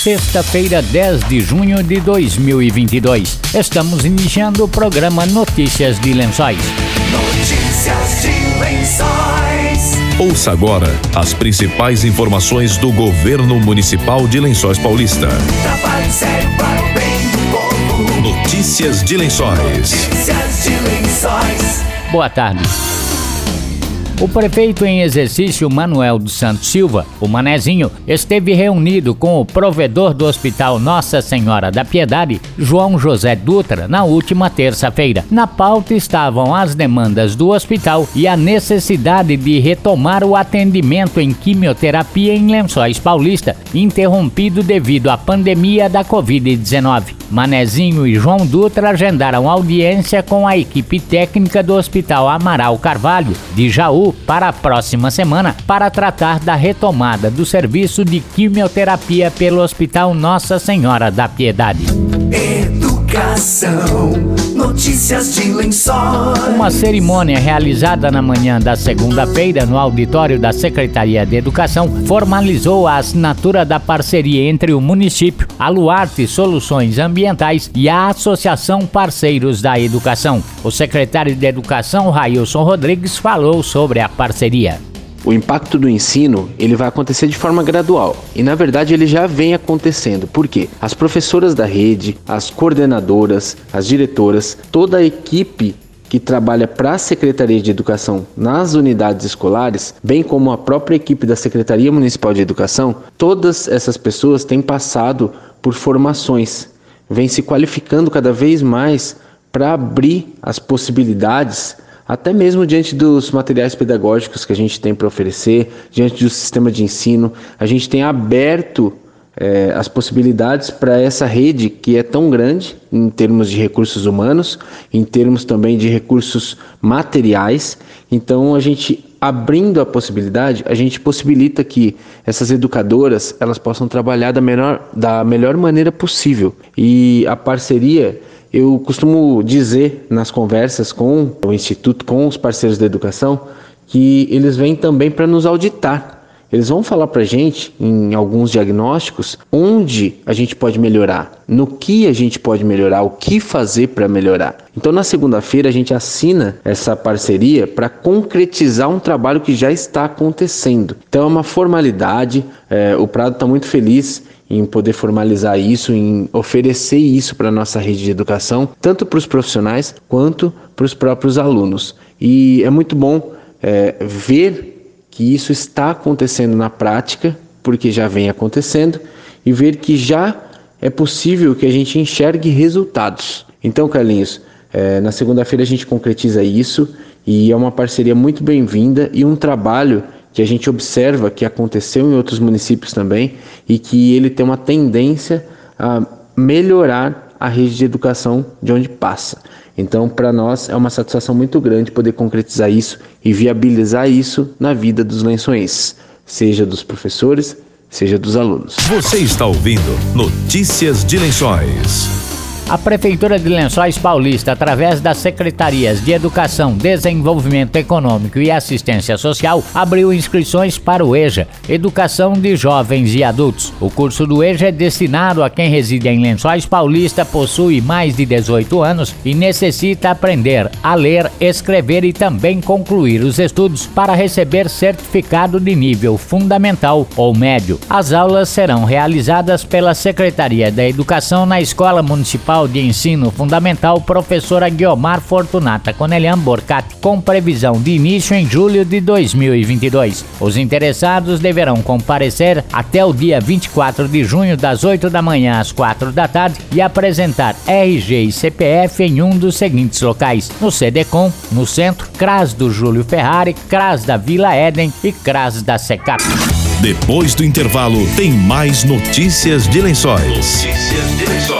sexta-feira, 10 de junho de 2022. Estamos iniciando o programa Notícias de Lençóis. Notícias de Lençóis. Ouça agora as principais informações do governo municipal de Lençóis Paulista. Trabalho sério para o bem do povo. Notícias de Lençóis. Notícias de Lençóis. Boa tarde. O prefeito em exercício Manuel dos Santos Silva, o Manezinho, esteve reunido com o provedor do Hospital Nossa Senhora da Piedade, João José Dutra, na última terça-feira. Na pauta estavam as demandas do hospital e a necessidade de retomar o atendimento em quimioterapia em Lençóis Paulista, interrompido devido à pandemia da Covid-19. Manezinho e João Dutra agendaram audiência com a equipe técnica do Hospital Amaral Carvalho, de Jaú, para a próxima semana, para tratar da retomada do serviço de quimioterapia pelo Hospital Nossa Senhora da Piedade. Educação. Notícias de Lençóis. Uma cerimônia realizada na manhã da segunda-feira no auditório da Secretaria de Educação formalizou a assinatura da parceria entre o município, a Luarte Soluções Ambientais e a Associação Parceiros da Educação. O secretário de Educação, Railson Rodrigues, falou sobre a parceria. O impacto do ensino ele vai acontecer de forma gradual e na verdade ele já vem acontecendo. Por quê? As professoras da rede, as coordenadoras, as diretoras, toda a equipe que trabalha para a Secretaria de Educação nas unidades escolares, bem como a própria equipe da Secretaria Municipal de Educação, todas essas pessoas têm passado por formações, vêm se qualificando cada vez mais para abrir as possibilidades até mesmo diante dos materiais pedagógicos que a gente tem para oferecer, diante do sistema de ensino, a gente tem aberto eh, as possibilidades para essa rede que é tão grande em termos de recursos humanos, em termos também de recursos materiais. Então, a gente abrindo a possibilidade, a gente possibilita que essas educadoras elas possam trabalhar da melhor, da melhor maneira possível. E a parceria eu costumo dizer nas conversas com o Instituto, com os parceiros da educação, que eles vêm também para nos auditar. Eles vão falar para a gente, em alguns diagnósticos, onde a gente pode melhorar, no que a gente pode melhorar, o que fazer para melhorar. Então, na segunda-feira, a gente assina essa parceria para concretizar um trabalho que já está acontecendo. Então, é uma formalidade. É, o Prado está muito feliz em poder formalizar isso, em oferecer isso para a nossa rede de educação, tanto para os profissionais quanto para os próprios alunos. E é muito bom é, ver que isso está acontecendo na prática, porque já vem acontecendo, e ver que já é possível que a gente enxergue resultados. Então, Carlinhos, é, na segunda-feira a gente concretiza isso e é uma parceria muito bem-vinda e um trabalho que a gente observa que aconteceu em outros municípios também e que ele tem uma tendência a melhorar a rede de educação de onde passa. Então, para nós é uma satisfação muito grande poder concretizar isso e viabilizar isso na vida dos lençoenses, seja dos professores, seja dos alunos. Você está ouvindo Notícias de Lençóis. A Prefeitura de Lençóis Paulista, através das Secretarias de Educação, Desenvolvimento Econômico e Assistência Social, abriu inscrições para o EJA, Educação de Jovens e Adultos. O curso do EJA é destinado a quem reside em Lençóis Paulista, possui mais de 18 anos e necessita aprender a ler, escrever e também concluir os estudos para receber certificado de nível fundamental ou médio. As aulas serão realizadas pela Secretaria da Educação na Escola Municipal de Ensino Fundamental Professora Guiomar Fortunata Conelian Borcati, com previsão de início em julho de 2022. Os interessados deverão comparecer até o dia 24 de junho, das 8 da manhã às 4 da tarde, e apresentar RG e CPF em um dos seguintes locais: no CDCOM, no Centro, CRAS do Júlio Ferrari, CRAS da Vila Éden e CRAS da Secap. Depois do intervalo, tem mais notícias de lençóis. Notícias de Lençóis.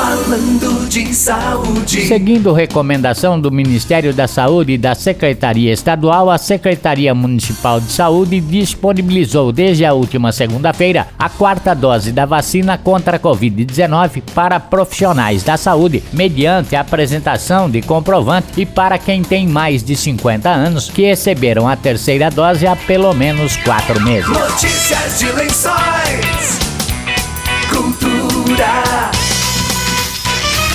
Falando de saúde. Seguindo recomendação do Ministério da Saúde e da Secretaria Estadual, a Secretaria Municipal de Saúde disponibilizou desde a última segunda-feira a quarta dose da vacina contra a Covid-19 para profissionais da saúde, mediante a apresentação de comprovante e para quem tem mais de 50 anos que receberam a terceira dose há pelo menos quatro meses. Notícias de lençóis. Cultura.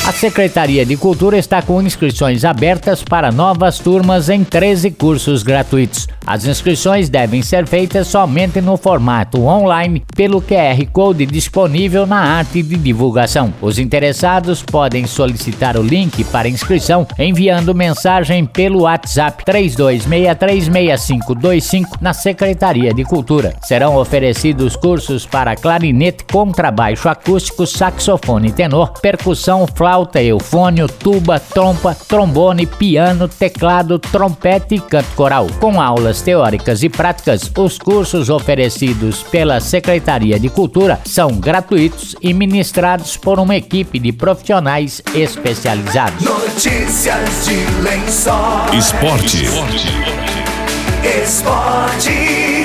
A Secretaria de Cultura está com inscrições abertas para novas turmas em 13 cursos gratuitos. As inscrições devem ser feitas somente no formato online pelo QR Code disponível na arte de divulgação. Os interessados podem solicitar o link para inscrição enviando mensagem pelo WhatsApp 32636525 na Secretaria de Cultura. Serão oferecidos cursos para clarinete, contrabaixo acústico, saxofone tenor, percussão, flauta, eufônio, tuba, trompa, trombone, piano, teclado, trompete e canto coral. Com aulas teóricas e práticas, os cursos oferecidos pela Secretaria de Cultura são gratuitos e ministrados por uma equipe de profissionais especializados. Notícias de lençóis. Esporte. Esportes.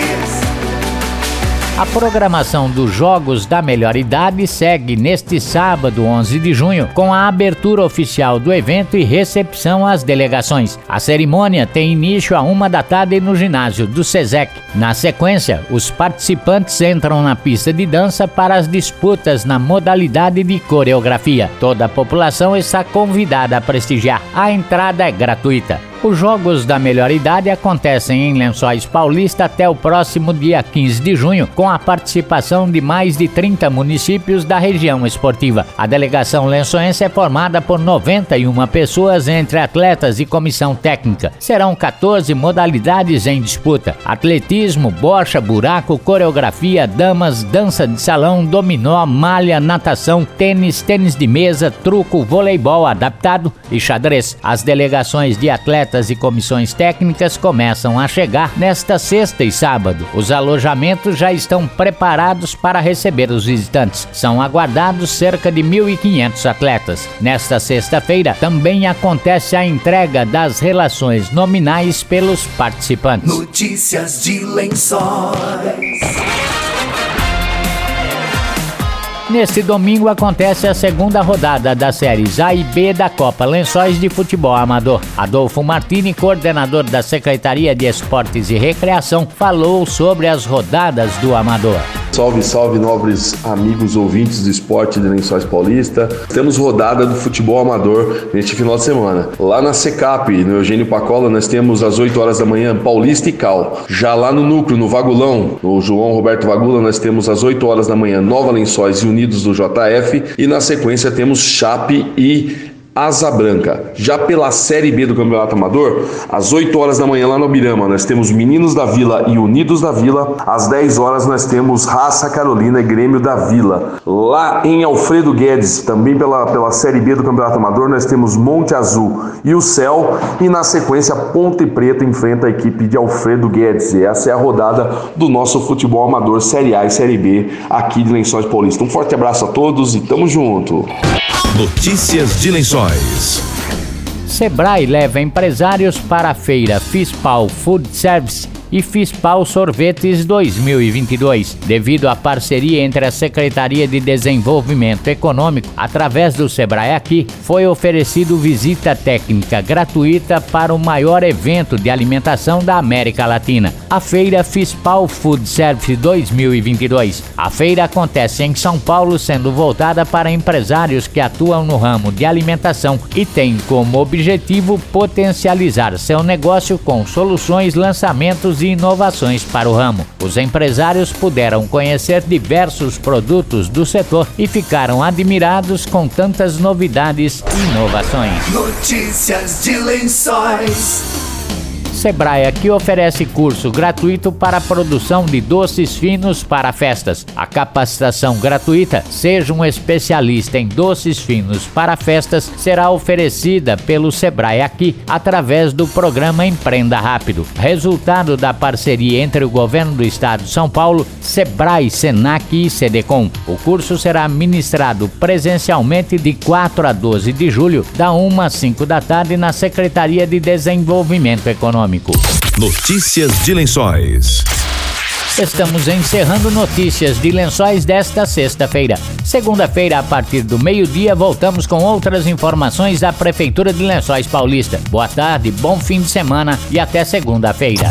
A programação dos Jogos da Melhor Idade segue neste sábado, 11 de junho, com a abertura oficial do evento e recepção às delegações. A cerimônia tem início a uma da tarde no ginásio do SESEC. Na sequência, os participantes entram na pista de dança para as disputas na modalidade de coreografia. Toda a população está convidada a prestigiar. A entrada é gratuita. Os Jogos da Melhor Idade acontecem em Lençóis Paulista até o próximo dia 15 de junho, com a participação de mais de 30 municípios da região esportiva. A delegação lençoense é formada por 91 pessoas entre atletas e comissão técnica. Serão 14 modalidades em disputa: atletismo, bocha, buraco, coreografia, damas, dança de salão, dominó, malha, natação, tênis, tênis de mesa, truco, voleibol adaptado e xadrez. As delegações de atletas e comissões técnicas começam a chegar nesta sexta e sábado. Os alojamentos já estão preparados para receber os visitantes. São aguardados cerca de 1.500 atletas. Nesta sexta-feira também acontece a entrega das relações nominais pelos participantes. Notícias de lençóis. Neste domingo acontece a segunda rodada das séries A e B da Copa Lençóis de Futebol Amador. Adolfo Martini, coordenador da Secretaria de Esportes e Recreação, falou sobre as rodadas do Amador. Salve, salve, nobres amigos ouvintes do esporte de Lençóis Paulista. Temos rodada do futebol amador neste final de semana. Lá na Secap, no Eugênio Pacola, nós temos às 8 horas da manhã Paulista e Cal. Já lá no núcleo, no Vagulão, no João Roberto Vagula, nós temos às 8 horas da manhã Nova Lençóis e Unidos do JF. E na sequência temos Chape e Asa Branca. Já pela Série B do Campeonato Amador, às 8 horas da manhã lá no Birama, nós temos Meninos da Vila e Unidos da Vila. Às 10 horas nós temos Raça Carolina e Grêmio da Vila. Lá em Alfredo Guedes, também pela, pela Série B do Campeonato Amador, nós temos Monte Azul e o Céu. E na sequência, Ponte Preta enfrenta a equipe de Alfredo Guedes. E essa é a rodada do nosso futebol amador Série A e Série B aqui de Lençóis Paulista. Um forte abraço a todos e tamo junto. Notícias de Lençóis. Sebrae leva empresários para a feira Fispal Food Service e Fispal Sorvetes 2022. Devido à parceria entre a Secretaria de Desenvolvimento Econômico, através do Sebrae aqui, foi oferecido visita técnica gratuita para o maior evento de alimentação da América Latina, a Feira Fispal Food Service 2022. A feira acontece em São Paulo, sendo voltada para empresários que atuam no ramo de alimentação e tem como objetivo potencializar seu negócio com soluções, lançamentos e inovações para o ramo. Os empresários puderam conhecer diversos produtos do setor e ficaram admirados com tantas novidades e inovações. Notícias de lençóis. Sebrae aqui oferece curso gratuito para produção de doces finos para festas. A capacitação gratuita, seja um especialista em doces finos para festas, será oferecida pelo Sebrae aqui através do programa Empreenda Rápido. Resultado da parceria entre o governo do estado de São Paulo, Sebrae, Senac e CDCom. O curso será ministrado presencialmente de 4 a 12 de julho, da 1 às 5 da tarde na Secretaria de Desenvolvimento Econômico. Notícias de Lençóis. Estamos encerrando notícias de lençóis desta sexta-feira. Segunda-feira, a partir do meio-dia, voltamos com outras informações da Prefeitura de Lençóis Paulista. Boa tarde, bom fim de semana e até segunda-feira.